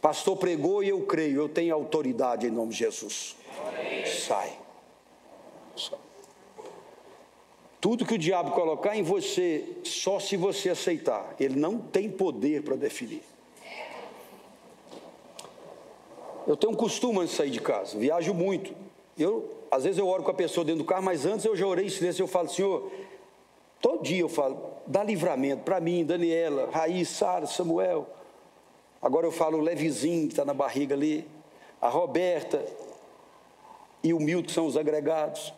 Pastor pregou e eu creio, eu tenho autoridade em nome de Jesus. Sai. Sai. Tudo que o diabo colocar em você, só se você aceitar, ele não tem poder para definir. Eu tenho um costume de sair de casa, viajo muito. Eu, às vezes eu oro com a pessoa dentro do carro, mas antes eu já orei em silêncio, eu falo, Senhor, todo dia eu falo, dá livramento para mim, Daniela, Raiz, Sara, Samuel. Agora eu falo o Levizinho, que está na barriga ali, a Roberta e o Milton, que são os agregados.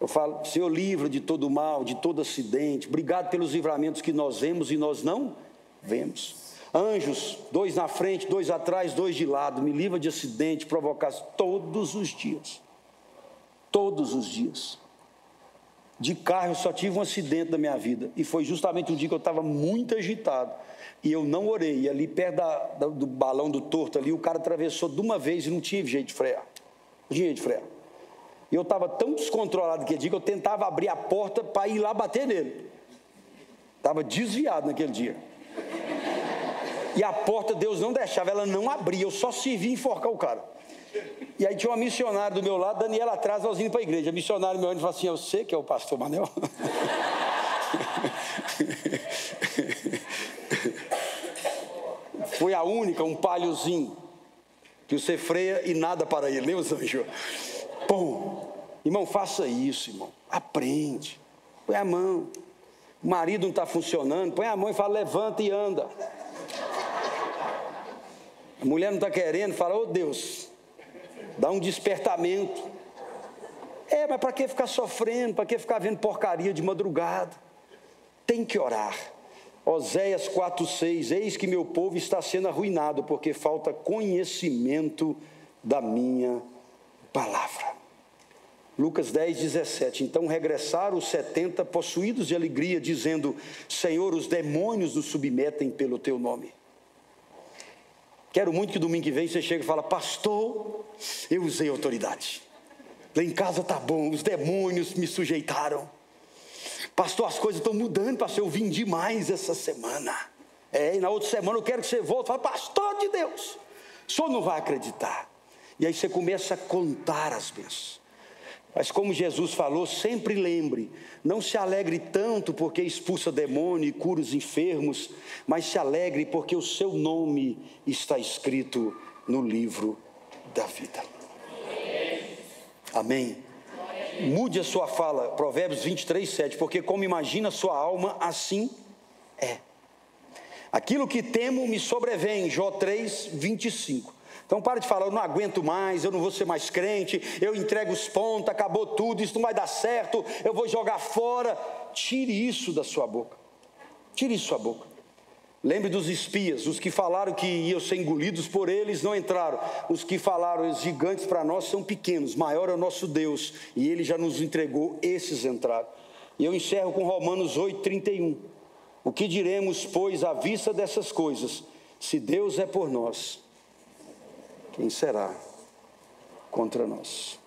Eu falo, Senhor, livra de todo mal, de todo acidente. Obrigado pelos livramentos que nós vemos e nós não vemos. Anjos, dois na frente, dois atrás, dois de lado, me livra de acidente, provocação, todos os dias. Todos os dias. De carro eu só tive um acidente na minha vida, e foi justamente um dia que eu estava muito agitado, e eu não orei, e ali perto da, da, do balão do torto ali, o cara atravessou de uma vez e não tinha jeito de frear. Não tinha jeito de frear. E eu estava tão descontrolado aquele dia que eu tentava abrir a porta para ir lá bater nele. Estava desviado naquele dia. E a porta Deus não deixava, ela não abria, eu só servia enforcar o cara. E aí tinha uma missionária do meu lado, Daniela atrás, nós indo para a igreja. A missionária meu e falou assim: Eu sei que é o pastor Manel. Foi a única, um palhozinho, que você freia e nada para ele, lembra, Sancho? Pum! Irmão, faça isso, irmão. Aprende. Põe a mão. O marido não está funcionando, põe a mão e fala: levanta e anda. A mulher não está querendo, fala, ô oh, Deus, dá um despertamento. É, mas para que ficar sofrendo? Para que ficar vendo porcaria de madrugada? Tem que orar. Oséias 4,6: Eis que meu povo está sendo arruinado, porque falta conhecimento da minha palavra. Lucas 10, 17. Então regressaram os setenta possuídos de alegria, dizendo: Senhor, os demônios nos submetem pelo teu nome. Quero muito que domingo que vem você chegue e fale, pastor, eu usei autoridade. Lá em casa tá bom, os demônios me sujeitaram. Pastor, as coisas estão mudando, pastor, eu vim demais essa semana. É, e na outra semana eu quero que você volte fale, pastor de Deus, o senhor não vai acreditar. E aí você começa a contar as bênçãos. Mas como Jesus falou, sempre lembre, não se alegre tanto porque expulsa demônio e cura os enfermos, mas se alegre porque o seu nome está escrito no livro da vida. Amém. Mude a sua fala, Provérbios 23, 7, porque como imagina sua alma, assim é. Aquilo que temo me sobrevém, Jó 3, 25. Então para de falar, eu não aguento mais, eu não vou ser mais crente, eu entrego os pontos, acabou tudo, isso não vai dar certo, eu vou jogar fora. Tire isso da sua boca. Tire isso da sua boca. Lembre dos espias, os que falaram que iam ser engolidos por eles não entraram. Os que falaram, os gigantes para nós são pequenos, maior é o nosso Deus, e ele já nos entregou, esses entraram. E eu encerro com Romanos 8,31. O que diremos, pois, à vista dessas coisas? Se Deus é por nós, quem será contra nós?